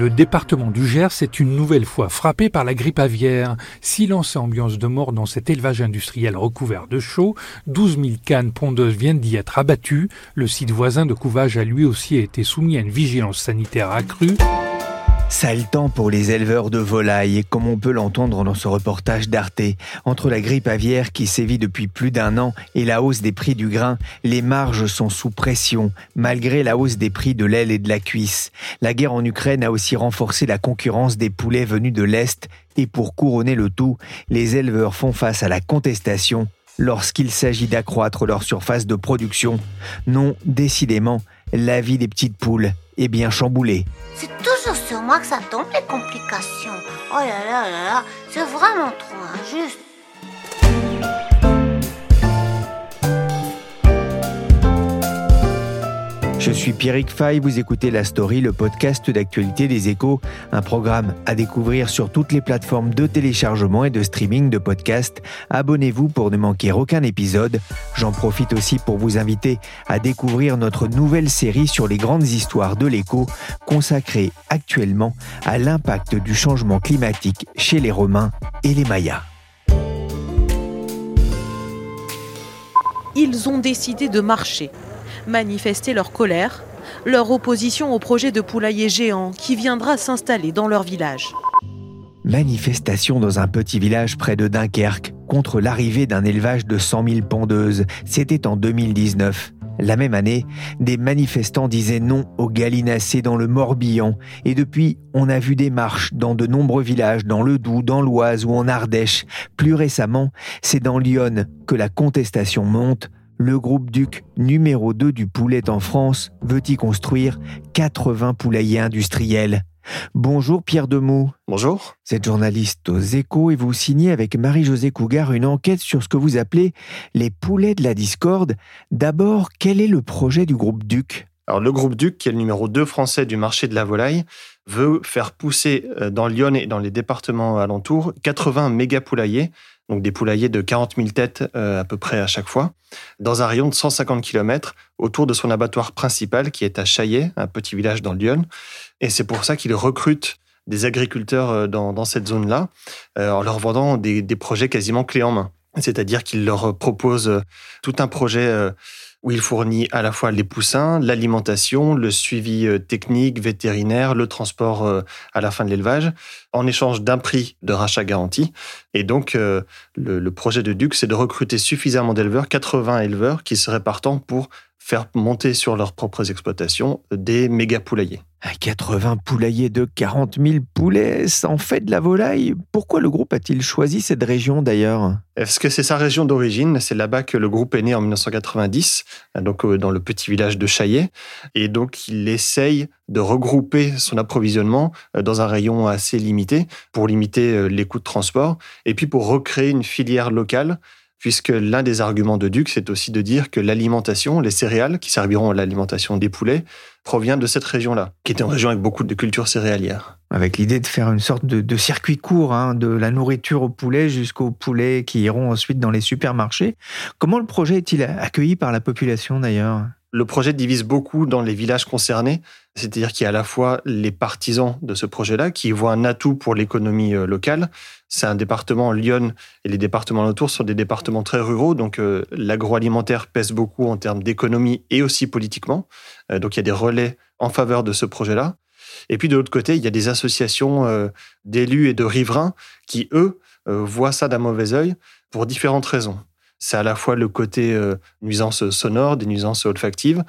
Le département du Gers est une nouvelle fois frappé par la grippe aviaire. Silence et ambiance de mort dans cet élevage industriel recouvert de chaux. 12 000 cannes pondeuses viennent d'y être abattues. Le site voisin de couvage a lui aussi été soumis à une vigilance sanitaire accrue. Sale temps pour les éleveurs de volailles, comme on peut l'entendre dans ce reportage d'Arte. Entre la grippe aviaire qui sévit depuis plus d'un an et la hausse des prix du grain, les marges sont sous pression, malgré la hausse des prix de l'aile et de la cuisse. La guerre en Ukraine a aussi renforcé la concurrence des poulets venus de l'Est, et pour couronner le tout, les éleveurs font face à la contestation lorsqu'il s'agit d'accroître leur surface de production. Non, décidément, la vie des petites poules est bien chamboulée. C'est toujours sur moi que ça tombe les complications. Oh là là là là, c'est vraiment trop injuste. Je suis Pierrick Fay, vous écoutez La Story, le podcast d'actualité des échos, un programme à découvrir sur toutes les plateformes de téléchargement et de streaming de podcasts. Abonnez-vous pour ne manquer aucun épisode. J'en profite aussi pour vous inviter à découvrir notre nouvelle série sur les grandes histoires de l'écho, consacrée actuellement à l'impact du changement climatique chez les Romains et les Mayas. Ils ont décidé de marcher manifester leur colère, leur opposition au projet de poulailler géant qui viendra s'installer dans leur village. Manifestation dans un petit village près de Dunkerque contre l'arrivée d'un élevage de 100 000 pondeuses. C'était en 2019. La même année, des manifestants disaient non aux gallinacés dans le Morbihan et depuis, on a vu des marches dans de nombreux villages dans le Doubs, dans l'Oise ou en Ardèche. Plus récemment, c'est dans Lyon que la contestation monte le groupe Duc, numéro 2 du poulet en France, veut y construire 80 poulaillers industriels. Bonjour Pierre Demou. Bonjour. Vous êtes journaliste aux échos et vous signez avec Marie-Josée Cougar une enquête sur ce que vous appelez les poulets de la discorde. D'abord, quel est le projet du groupe Duc? Alors le groupe Duc, qui est le numéro 2 français du marché de la volaille, veut faire pousser euh, dans Lyon et dans les départements alentours 80 méga poulaillers donc des poulaillers de 40 000 têtes euh, à peu près à chaque fois, dans un rayon de 150 km autour de son abattoir principal qui est à Chaillet, un petit village dans le Lyon. Et c'est pour ça qu'il recrute des agriculteurs euh, dans, cette zone-là, euh, en leur vendant des, des, projets quasiment clés en main. C'est-à-dire qu'il leur propose tout un projet où il fournit à la fois les poussins, l'alimentation, le suivi euh, technique, vétérinaire, le transport euh, à la fin de l'élevage, en échange d'un prix de rachat garanti. Et donc, euh, le, projet de Duc, c'est de recruter suffisamment d'éleveurs, 80 éleveurs, qui seraient partants pour faire monter sur leurs propres exploitations des méga poulaillers. 80 poulaillers de 40 000 poulets, ça en fait de la volaille. Pourquoi le groupe a-t-il choisi cette région d'ailleurs? Est-ce que c'est sa région d'origine C'est là-bas que le groupe est né en 1990, donc euh, dans le petit village de Chaillet. Et donc il essaye de regrouper son approvisionnement euh, dans un rayon assez limité pour limiter euh, les coûts de transport et puis pour recréer une filière locale puisque l'un des arguments de Duc, c'est aussi de dire que l'alimentation, les céréales qui serviront à l'alimentation des poulets, provient de cette région-là, qui est une région avec beaucoup de cultures céréalières. Avec l'idée de faire une sorte de, circuit court, hein, de la nourriture aux poulets jusqu'aux poulets qui iront ensuite dans les supermarchés. Comment le projet est-il accueilli par la population d'ailleurs? Le projet divise beaucoup dans les villages concernés, c'est-à-dire qu'il y a à la fois les partisans de ce projet-là qui voient un atout pour l'économie euh, locale. C'est un département, Lyon et les départements autour sont des départements très ruraux, donc euh, l'agroalimentaire pèse beaucoup en termes d'économie et aussi politiquement. Euh, donc il y a des relais en faveur de ce projet-là. Et puis de l'autre côté, il y a des associations d'élus et de riverains qui, eux, voient ça d'un mauvais œil pour différentes raisons. C'est à la fois le côté euh, nuisance sonore, des nuisances olfactives,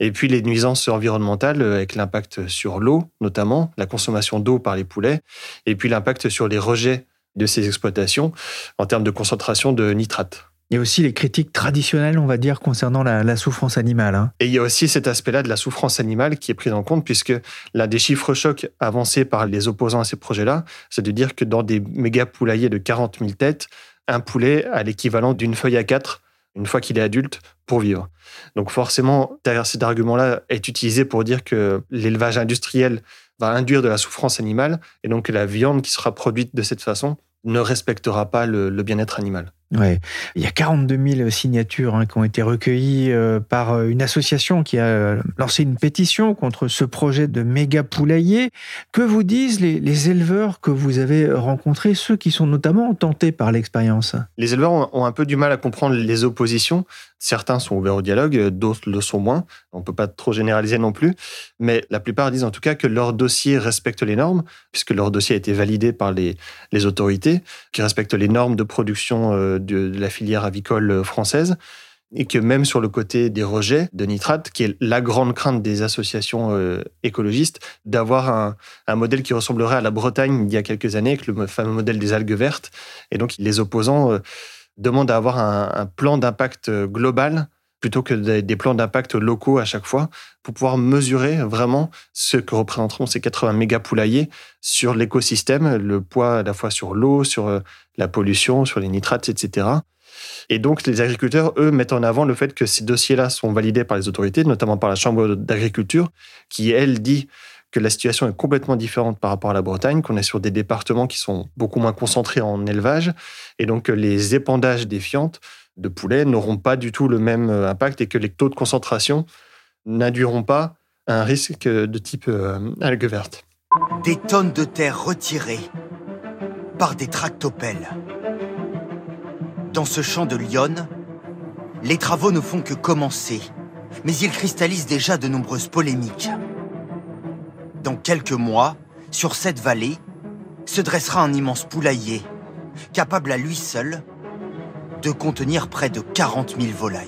et puis les nuisances environnementales euh, avec l'impact sur l'eau, notamment la consommation d'eau par les poulets, et puis l'impact sur les rejets de ces exploitations en termes de concentration de nitrates. Il y a aussi les critiques traditionnelles, on va dire, concernant la, souffrance animale. Hein. Et il y a aussi cet aspect-là de la souffrance animale qui est pris en compte, puisque l'un des chiffres chocs avancés par les opposants à ces projets-là, c'est de dire que dans des méga poulaillers de 40 000 têtes, un poulet a l'équivalent d'une feuille à quatre, une fois qu'il est adulte, pour vivre. Donc forcément, derrière cet argument-là est utilisé pour dire que l'élevage industriel va induire de la souffrance animale, et donc que la viande qui sera produite de cette façon ne respectera pas le, bien-être animal. Ouais. Il y a 42 000 signatures hein, qui ont été recueillies euh, par euh, une association qui a euh, lancé une pétition contre ce projet de méga poulailler. Que vous disent les, éleveurs que vous avez rencontrés, ceux qui sont notamment tentés par l'expérience? Les éleveurs ont, un peu du mal à comprendre les oppositions. Certains sont ouverts au dialogue, d'autres le sont moins. On ne peut pas trop généraliser non plus. Mais la plupart disent en tout cas que leur dossier respecte les normes, puisque leur dossier a été validé par les, autorités, qui respectent les normes de production de, la filière avicole française et que même sur le côté des rejets de nitrates, qui est la grande crainte des associations euh, écologistes, d'avoir un, modèle qui ressemblerait à la Bretagne il y a quelques années, avec le fameux modèle des algues vertes. Et donc, les opposants euh, demandent à avoir un, plan d'impact global plutôt que des, plans d'impact locaux à chaque fois, pour pouvoir mesurer vraiment ce que représenteront ces 80 méga poulaillers sur l'écosystème, le poids à la fois sur l'eau, sur euh, la pollution, sur les nitrates, etc. Et donc, les agriculteurs, eux, mettent en avant le fait que ces dossiers-là sont validés par les autorités, notamment par la Chambre d'agriculture, qui, elle, dit que la situation est complètement différente par rapport à la Bretagne, qu'on est sur des départements qui sont beaucoup moins concentrés en élevage, et donc que les épandages des de poulets n'auront pas du tout le même euh, impact et que les taux de concentration n'induiront pas un risque de type euh, algue verte. Des tonnes de terre retirées par des tractopelles. Dans ce champ de Lyon, les travaux ne font que commencer, mais ils cristallisent déjà de nombreuses polémiques. Dans quelques mois, sur cette vallée, se dressera un immense poulailler, capable à lui seul de contenir près de 40 000 volailles.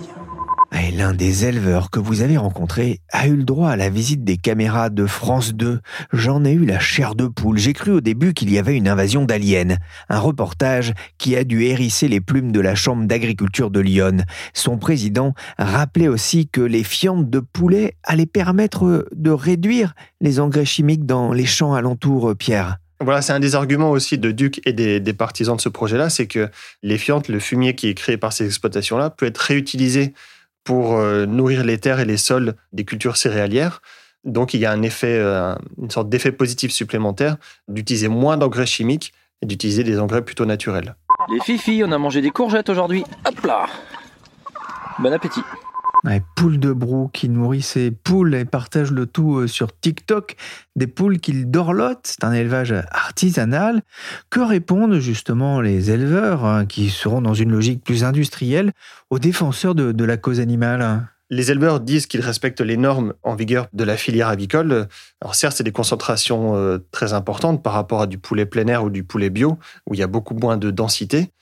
L'un des éleveurs que vous avez rencontré a eu le droit à la visite des caméras de France 2. J'en ai eu la chair de poule. J'ai cru au début qu'il y avait une invasion d'aliens. Un reportage qui a dû hérisser les plumes de la Chambre d'agriculture de Lyon. Son président rappelait aussi que les fientes de poulet allaient permettre de réduire les engrais chimiques dans les champs alentours, Pierre. Voilà, c'est un des arguments aussi de Duc et des, partisans de ce projet-là, c'est que les fientes, le fumier qui est créé par ces exploitations-là, peut être réutilisé pour euh, nourrir les terres et les sols des cultures céréalières. Donc il y a un effet, euh, une sorte d'effet positif supplémentaire d'utiliser moins d'engrais chimiques et d'utiliser des engrais plutôt naturels. Les filles, on a mangé des courgettes aujourd'hui. Hop là Bon appétit Ouais, poules de brou qui nourrit ses poules et partage le tout euh, sur TikTok. Des poules qu'il dorlote, c'est un élevage artisanal. Que répondent justement les éleveurs hein, qui seront dans une logique plus industrielle aux défenseurs de, la cause animale? Les éleveurs disent qu'ils respectent les normes en vigueur de la filière avicole. Alors certes, c'est des concentrations euh, très importantes par rapport à du poulet plein air ou du poulet bio, où il y a beaucoup moins de densité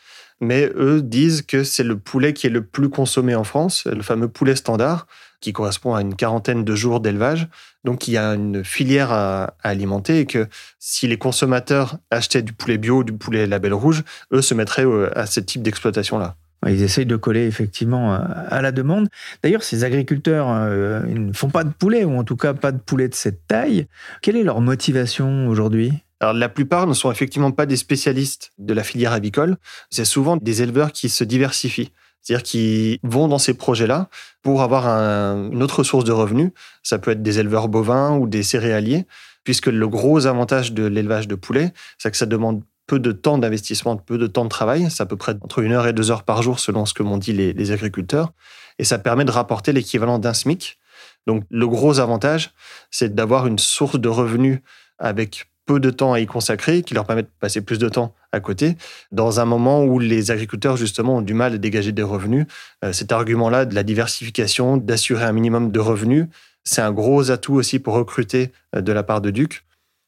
mais eux disent que c'est le poulet qui est le plus consommé en France, le fameux poulet standard, qui correspond à une quarantaine de jours d'élevage. Donc il y a une filière à, alimenter et que si les consommateurs achetaient du poulet bio, du poulet label rouge, eux se mettraient à ce type d'exploitation-là. Ils essayent de coller effectivement à la demande. D'ailleurs, ces agriculteurs euh, ne font pas de poulet, ou en tout cas pas de poulet de cette taille. Quelle est leur motivation aujourd'hui? Alors, la plupart ne sont effectivement pas des spécialistes de la filière avicole. C'est souvent des éleveurs qui se diversifient. C'est-à-dire qui vont dans ces projets-là pour avoir une autre source de revenus. Ça peut être des éleveurs bovins ou des céréaliers, puisque le gros avantage de l'élevage de poulets, c'est que ça demande peu de temps d'investissement, peu de temps de travail. C'est à peu près entre une heure et deux heures par jour, selon ce que m'ont dit les, les agriculteurs. Et ça permet de rapporter l'équivalent d'un SMIC. Donc, le gros avantage, c'est d'avoir une source de revenus avec peu de temps à y consacrer, qui leur permet de passer plus de temps à côté, dans un moment où les agriculteurs, justement, ont du mal à dégager des revenus. Euh, cet argument-là de la diversification, d'assurer un minimum de revenus, c'est un gros atout aussi pour recruter euh, de la part de Duc,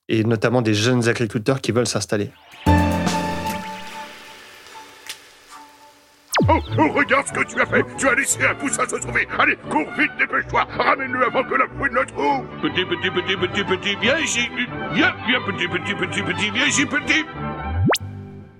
et notamment des jeunes agriculteurs qui veulent s'installer. Oh, regarde ce que tu as fait. Tu as laissé un poussin se sauver. Allez, cours vite, dépêche-toi. Ramène-le avant que la fouine le trouve. Petit, petit, petit, petit, petit, viens ici. Viens, viens, petit, petit, petit, petit, viens ici, petit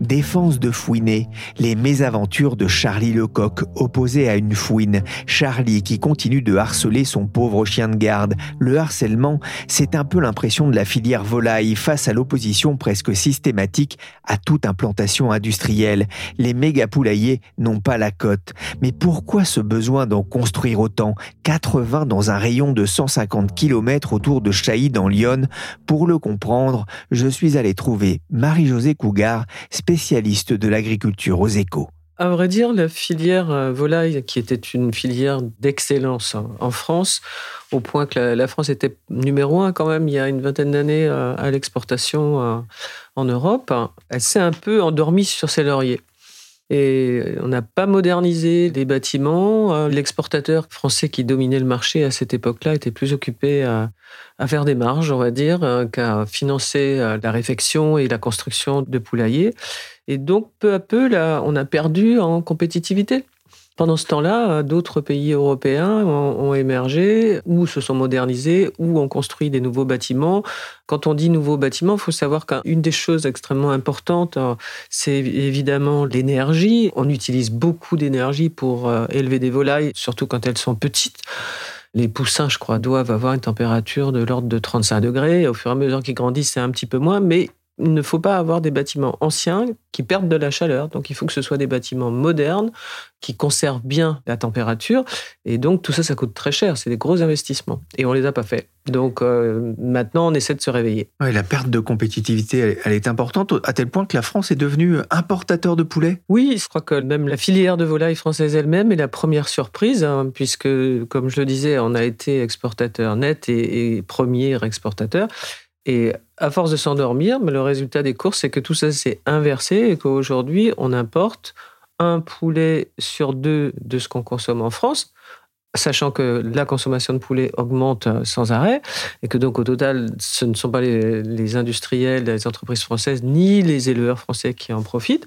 Défense de Fouinet, les mésaventures de Charlie Lecoq opposé à une fouine. Charlie qui continue de harceler son pauvre chien de garde. Le harcèlement, c'est un peu l'impression de la filière volaille face à l'opposition presque systématique à toute implantation industrielle. Les méga poulaillers n'ont pas la cote. Mais pourquoi ce besoin d'en construire autant? 80 dans un rayon de 150 km autour de Chailly dans Lyon Pour le comprendre, je suis allé trouver Marie-Josée Cougar, spécialiste de l'agriculture aux échos. À vrai dire, la filière euh, volaille, qui était une filière d'excellence hein, en France, au point que la France était numéro un quand même il y a une vingtaine d'années euh, à l'exportation euh, en Europe, elle s'est un peu endormie sur ses lauriers. Et on n'a pas modernisé les bâtiments. L'exportateur français qui dominait le marché à cette époque-là était plus occupé à, faire des marges, on va dire, qu'à financer la réfection et la construction de poulaillers. Et donc, peu à peu, là, on a perdu en compétitivité. Pendant ce temps-là, d'autres pays européens ont, émergé, ou se sont modernisés, ou ont construit des nouveaux bâtiments. Quand on dit nouveaux bâtiments, il faut savoir qu'une des choses extrêmement importantes, euh, c'est évidemment l'énergie. On utilise beaucoup d'énergie pour euh, élever des volailles, surtout quand elles sont petites. Les poussins, je crois, doivent avoir une température de l'ordre de 35 degrés. Au fur et à mesure qu'ils grandissent, c'est un petit peu moins, mais il ne faut pas avoir des bâtiments anciens qui perdent de la chaleur. Donc il faut que ce soit des bâtiments modernes qui conservent bien la température. Et donc tout ça, ça coûte très cher. C'est des gros investissements. Et on ne les a pas faits. Donc euh, maintenant, on essaie de se réveiller. la perte de compétitivité, elle, est importante à tel point que la France est devenue importateur de poulet. Oui, je crois que même la filière de volaille française elle-même est la première surprise, hein, puisque, comme je le disais, on a été exportateur net et, et premier exportateur. Et à force de s'endormir, mais le résultat des courses, c'est que tout ça s'est inversé et qu'aujourd'hui, on importe un poulet sur deux de ce qu'on consomme en France, sachant que la consommation de poulet augmente euh, sans arrêt et que donc au total, ce ne sont pas les, industriels, les entreprises françaises ni les éleveurs français qui en profitent.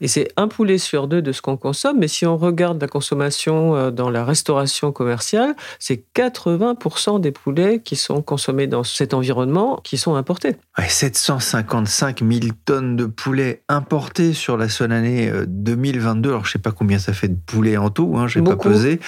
Et c'est un poulet sur deux de ce qu'on consomme. Mais si on regarde la consommation euh, dans la restauration commerciale, c'est 80% des poulets qui sont consommés dans cet environnement qui sont importés. 755 000 tonnes de poulets importés sur la seule année 2022. Euh, Alors je sais pas combien ça fait de poulets en tout, hein, je n'ai pas pesé.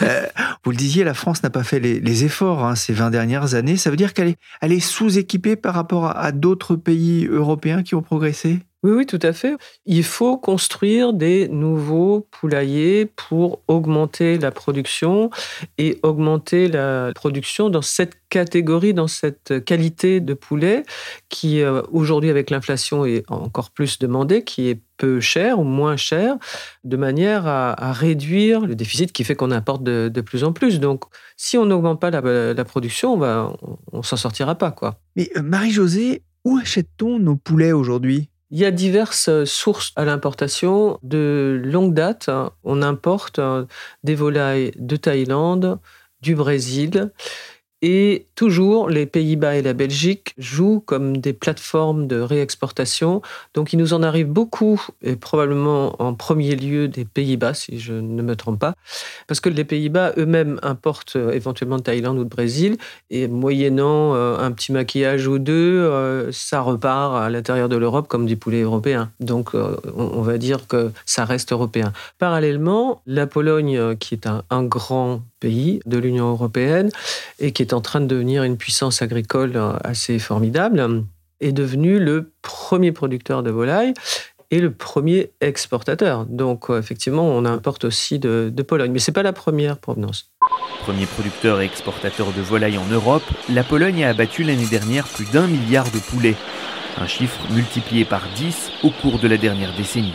Vous le disiez, la France n'a pas fait les, efforts hein, ces 20 dernières années. Ça veut dire qu'elle est, sous-équipée par rapport à d'autres pays européens qui ont progressé? Oui, oui, tout à fait. Il faut construire des nouveaux poulaillers pour augmenter la production et augmenter la production dans cette catégorie, dans cette qualité de poulet qui, euh, aujourd'hui, avec l'inflation, est encore plus demandée, qui est peu cher ou moins cher, de manière à, réduire le déficit qui fait qu'on importe de, plus en plus. Donc, si on n'augmente pas la, production, on ne s'en sortira pas. quoi. Mais euh, Marie-Josée, où achète-t-on nos poulets aujourd'hui? Il y a diverses sources à l'importation. De longue date, on importe des volailles de Thaïlande, du Brésil, et toujours, les Pays-Bas et la Belgique jouent comme des plateformes de réexportation. Donc, il nous en arrive beaucoup, et probablement en premier lieu des Pays-Bas, si je ne me trompe pas, parce que les Pays-Bas eux-mêmes importent euh, éventuellement de Thaïlande ou de Brésil, et moyennant euh, un petit maquillage ou deux, euh, ça repart à l'intérieur de l'Europe comme du poulet européen. Donc, on va dire que ça reste européen. Parallèlement, la Pologne, qui est un, un grand pays de l'Union européenne et qui est en train de devenir une puissance agricole assez formidable, est devenu le premier producteur de volailles et le premier exportateur. Donc euh, effectivement, on importe aussi de, Pologne, mais ce n'est pas la première provenance. Premier producteur et exportateur de volailles en Europe, la Pologne a abattu l'année dernière plus d'un milliard de poulets, un chiffre multiplié par 10 au cours de la dernière décennie.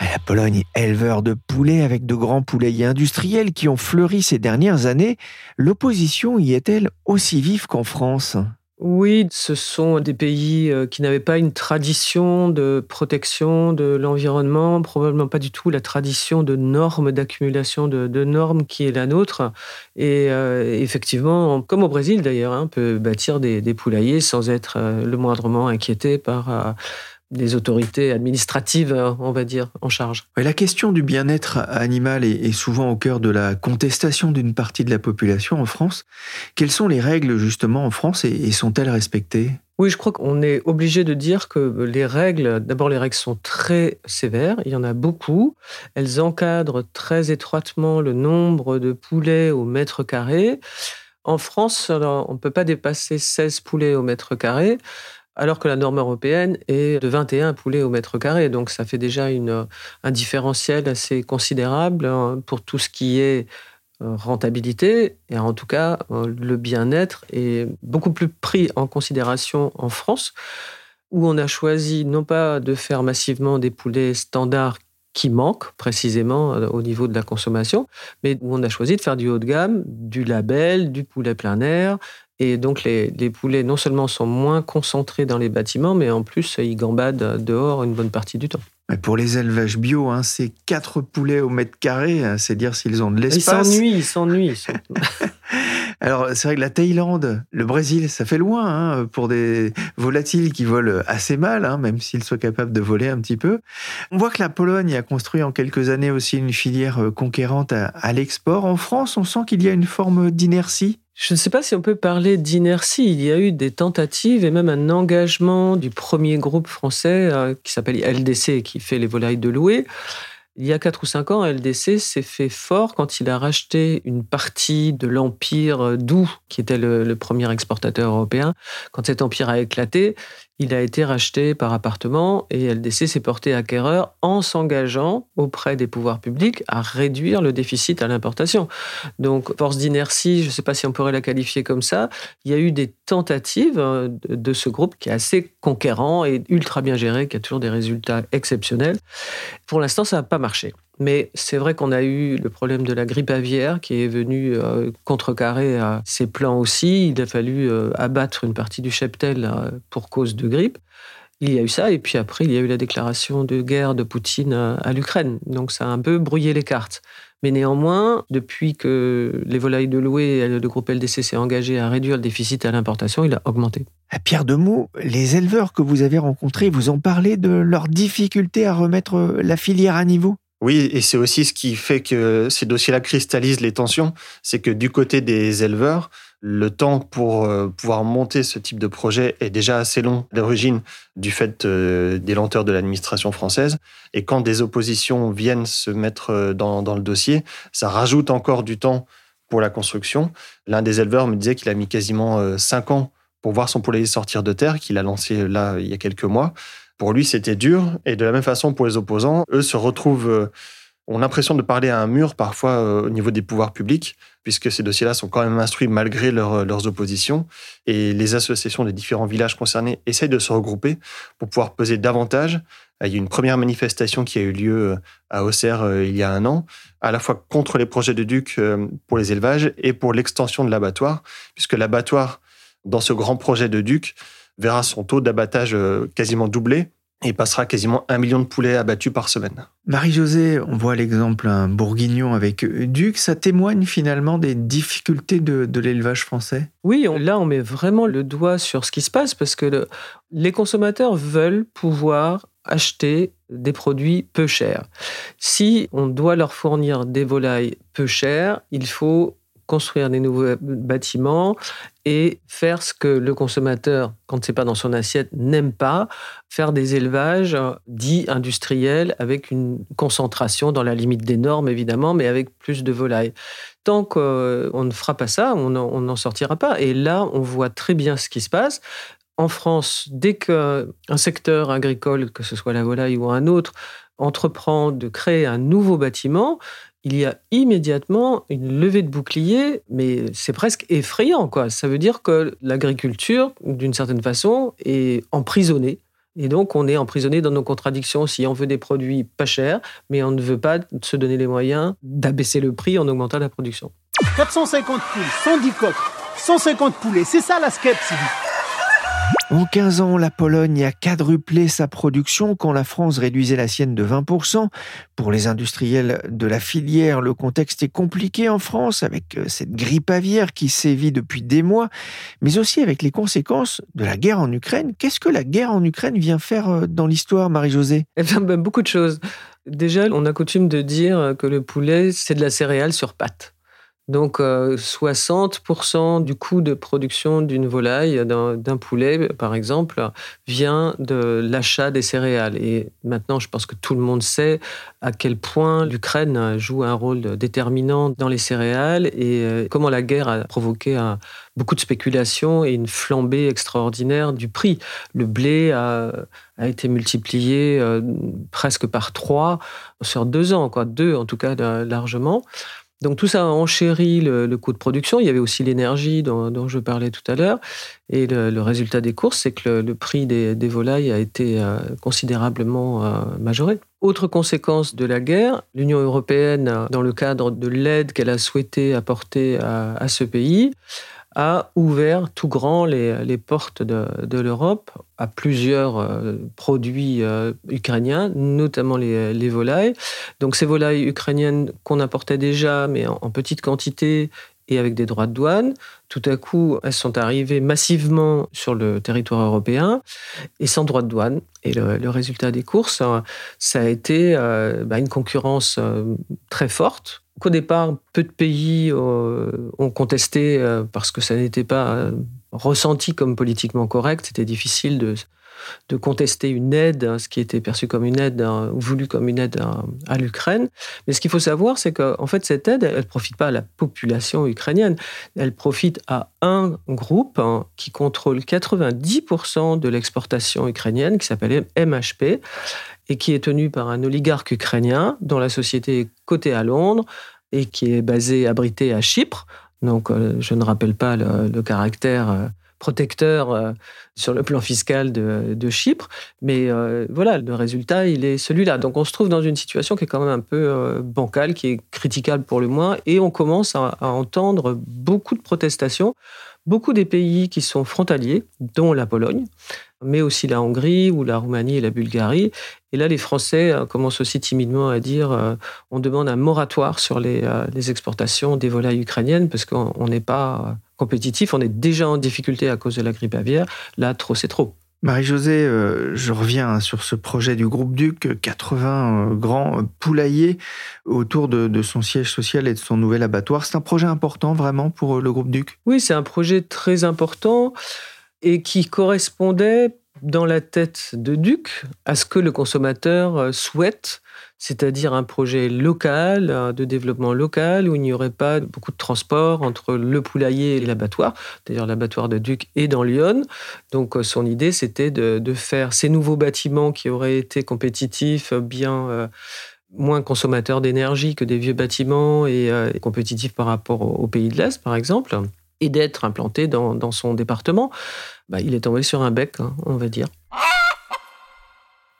La Pologne, éleveur de poulets avec de grands poulaillers industriels qui ont fleuri ces dernières années, l'opposition y est-elle aussi vive qu'en France? Oui, ce sont des pays euh, qui n'avaient pas une tradition de protection de l'environnement, probablement pas du tout la tradition de normes, d'accumulation de, normes qui est la nôtre. Et euh, effectivement, comme au Brésil d'ailleurs, hein, on peut bâtir des, poulaillers sans être euh, le moindrement inquiété par des autorités administratives, euh, on va dire, en charge. la question du bien-être animal est, souvent au cœur de la contestation d'une partie de la population en France. Quelles sont les règles justement en France et sont-elles respectées? Oui, je crois qu'on est obligé de dire que les règles, d'abord les règles sont très sévères, il y en a beaucoup. Elles encadrent très étroitement le nombre de poulets au mètre carré. En France, on ne peut pas dépasser 16 poulets au mètre carré, alors que la norme européenne est de 21 poulets au mètre carré. Donc ça fait déjà un différentiel assez considérable hein, pour tout ce qui est euh, rentabilité, et en tout cas, euh, le bien-être est beaucoup plus pris en considération en France, où on a choisi non pas de faire massivement des poulets standards qui manquent précisément euh, au niveau de la consommation, mais où on a choisi de faire du haut de gamme, du label, du poulet plein air. Et donc les, les poulets non seulement sont moins concentrés dans les bâtiments, mais en plus ils gambadent dehors une bonne partie du temps. Pour les élevages bio, hein, c'est 4 poulets au mètre carré, hein, c'est dire s'ils ont de l'espace. Ils s'ennuient, ils s'ennuient. Alors, c'est vrai que la Thaïlande, le Brésil, ça fait loin hein, pour des volatiles qui volent assez mal, même s'ils soient capables de voler un petit peu. On voit que la Pologne a construit en quelques années aussi une filière euh, conquérante à l'export. En France, on sent qu'il y a une forme d'inertie je ne sais pas si on peut parler d'inertie. Il y a eu des tentatives et même un engagement du premier groupe français euh, qui s'appelle LDC, qui fait les volailles de louer. Il y a 4 ou 5 ans, LDC s'est fait fort quand il a racheté une partie de l'empire d'Où, qui était le, le, premier exportateur européen. Quand cet empire a éclaté, il a été racheté par appartement et LDC s'est porté acquéreur en s'engageant auprès des pouvoirs publics à réduire le déficit à l'importation. Donc, force d'inertie, je ne sais pas si on pourrait la qualifier comme ça, il y a eu des tentatives euh, de ce groupe qui est assez conquérant et ultra bien géré, qui a toujours des résultats exceptionnels. Pour l'instant, ça n'a pas marché. Mais c'est vrai qu'on a eu le problème de la grippe aviaire qui est venu euh, contrecarrer euh, ces plans aussi. Il a fallu euh, abattre une partie du cheptel pour cause de grippe. Il y a eu ça, et puis après, il y a eu la déclaration de guerre de Poutine à l'Ukraine. Donc ça a un peu brouillé les cartes. Mais néanmoins, depuis que les volailles de louer et le groupe LDC s'est engagé à réduire le déficit à l'importation, il a augmenté. À Pierre Demoux, les éleveurs que vous avez rencontrés vous ont parlé de leur difficulté à remettre la filière à niveau? Oui, et c'est aussi ce qui fait que ces dossiers-là cristallisent les tensions, c'est que du côté des éleveurs, le temps pour euh, pouvoir monter ce type de projet est déjà assez long d'origine du fait euh, des lenteurs de l'administration française. Et quand des oppositions viennent se mettre euh, dans, le dossier, ça rajoute encore du temps pour la construction. L'un des éleveurs me disait qu'il a mis quasiment cinq ans pour voir son poulailler sortir de terre, qu'il a lancé là il y a quelques mois. Pour lui, c'était dur. Et de la même façon, pour les opposants, eux se retrouvent, euh, ont l'impression de parler à un mur parfois euh, au niveau des pouvoirs publics, puisque ces dossiers-là sont quand même instruits malgré euh, leurs oppositions. Et les associations des différents villages concernés essayent de se regrouper pour pouvoir peser davantage. Il y a eu une première manifestation qui a eu lieu à Auxerre il y a un an, à la fois contre les projets de Duc pour les élevages et pour l'extension de l'abattoir, puisque l'abattoir, dans ce grand projet de Duc, verra son taux d'abattage euh, quasiment doublé et passera quasiment un million de poulets abattus par semaine. Marie-Josée, on voit l'exemple un bourguignon avec Duc, ça témoigne finalement des difficultés de, l'élevage français? Oui, là on met vraiment le doigt sur ce qui se passe parce que les consommateurs veulent pouvoir acheter des produits peu chers. Si on doit leur fournir des volailles peu chères, il faut construire des nouveaux bâtiments et faire ce que le consommateur, quand c'est pas dans son assiette, n'aime pas, faire des élevages dits industriels avec une concentration dans la limite des normes évidemment, mais avec plus de volailles. Tant qu'on ne fera pas ça, on n'en sortira pas. Et là, on voit très bien ce qui se passe. En France, dès qu'un secteur agricole, que ce soit la volaille ou un autre, entreprend de créer un nouveau bâtiment, il y a immédiatement une levée de bouclier, mais c'est presque effrayant. Quoi. Ça veut dire que l'agriculture, d'une certaine façon, est emprisonnée. Et donc, on est emprisonné dans nos contradictions si on veut des produits pas chers, mais on ne veut pas se donner les moyens d'abaisser le prix en augmentant la production. 450 poules, 110 coques, 150 poulets, c'est ça la skepsis. En 15 ans, la Pologne a quadruplé sa production quand la France réduisait la sienne de 20%. Pour les industriels de la filière, le contexte est compliqué en France avec euh, cette grippe aviaire qui sévit depuis des mois, mais aussi avec les conséquences de la guerre en Ukraine. Qu'est-ce que la guerre en Ukraine vient faire euh, dans l'histoire, Marie-Josée? Eh bien, ben, beaucoup de choses. Déjà, on a coutume de dire que le poulet, c'est de la céréale sur pâte. Donc 60% du coût de production d'une volaille, d'un poulet par exemple, vient de l'achat des céréales. Et maintenant, je pense que tout le monde sait à quel point l'Ukraine joue un rôle déterminant dans les céréales et comment la guerre a provoqué beaucoup de spéculation et une flambée extraordinaire du prix. Le blé a, été multiplié presque par trois sur deux ans, quoi, deux en tout cas largement. Donc tout ça a enchéri le, coût de production. Il y avait aussi l'énergie dont, je parlais tout à l'heure. Et le, résultat des courses, c'est que le, prix des, volailles a été euh, considérablement euh, majoré. Autre conséquence de la guerre, l'Union européenne, dans le cadre de l'aide qu'elle a souhaité apporter à ce pays, a ouvert tout grand les, portes de, l'Europe à plusieurs euh, produits euh, ukrainiens, notamment les, volailles. Donc ces volailles ukrainiennes qu'on importait déjà, mais en, petite quantité et avec des droits de douane, tout à coup, elles sont arrivées massivement sur le territoire européen et sans droits de douane. Et le, résultat des courses, ça a été euh, bah, une concurrence très forte qu'au départ, peu de pays euh, ont contesté euh, parce que ça n'était pas euh, ressenti comme politiquement correct. C'était difficile de, de contester une aide, hein, ce qui était perçu comme une aide, hein, voulu comme une aide hein, à, l'Ukraine. Mais ce qu'il faut savoir, c'est qu'en fait, cette aide, elle ne profite pas à la population ukrainienne. Elle profite à un groupe qui contrôle 90% de l'exportation ukrainienne, qui s'appelle MHP, et qui est tenu par un oligarque ukrainien dont la société est cotée à Londres et qui est basé, abrité à Chypre. Donc, euh, je ne rappelle pas le, caractère euh, protecteur euh, sur le plan fiscal de, Chypre. Mais voilà, le résultat, il est celui-là. Donc on se trouve dans une situation qui est quand même un peu bancale, qui est critiquable pour le moins, et on commence à entendre beaucoup de protestations beaucoup des pays qui sont frontaliers, dont la Pologne, mais aussi la Hongrie ou la Roumanie et la Bulgarie. Et là, les Français euh, commencent aussi timidement à dire euh, on demande un moratoire sur les, euh, les exportations des volailles ukrainiennes parce qu'on n'est pas compétitif, on est déjà en difficulté à cause de la grippe aviaire. Là, trop, c'est trop. Marie-Josée, euh, je reviens sur ce projet du groupe Duc, 80 euh, grands poulaillers autour de, son siège social et de son nouvel abattoir. C'est un projet important vraiment pour le groupe Duc? Oui, c'est un projet très important et qui correspondait dans la tête de Duc à ce que le consommateur souhaite c'est-à-dire un projet local, de développement local, où il n'y aurait pas beaucoup de transport entre le poulailler et l'abattoir. D'ailleurs, l'abattoir de Duc est dans Lyon. Donc, euh, son idée, c'était de, faire ces nouveaux bâtiments qui auraient été compétitifs, bien euh, moins consommateurs d'énergie que des vieux bâtiments et euh, compétitifs par rapport au, pays de l'Est, par exemple, et d'être implanté dans, son département. Bah, il est tombé sur un bec, hein, on va dire.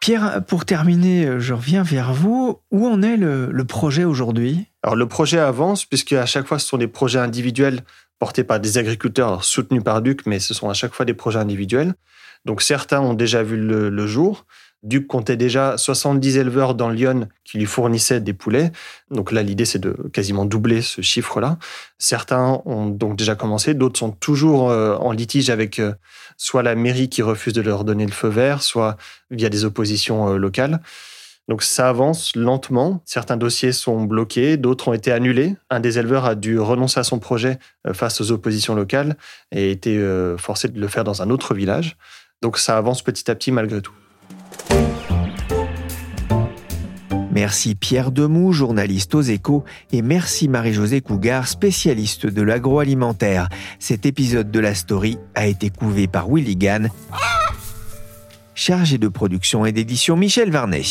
Pierre, pour terminer, je reviens vers vous. Où en est le, projet aujourd'hui? Alors le projet avance, puisque à chaque fois ce sont des projets individuels portés par des agriculteurs soutenus par Duc, mais ce sont à chaque fois des projets individuels. Donc certains ont déjà vu le jour. Duc comptait déjà 70 éleveurs dans Lyon qui lui fournissaient des poulets. Donc là, l'idée, c'est de quasiment doubler ce chiffre-là. Certains ont donc déjà commencé, d'autres sont toujours euh, en litige avec euh, soit la mairie qui refuse de leur donner le feu vert, soit via des oppositions euh, locales. Donc ça avance lentement. Certains dossiers sont bloqués, d'autres ont été annulés. Un des éleveurs a dû renoncer à son projet face aux oppositions locales et a été forcé de le faire dans un autre village. Donc ça avance petit à petit malgré tout. Merci Pierre Demou, journaliste aux échos, et merci Marie-Josée Cougar, spécialiste de l'agroalimentaire. Cet épisode de la story a été couvé par Willy Gann, chargé de production et d'édition Michel Varnet.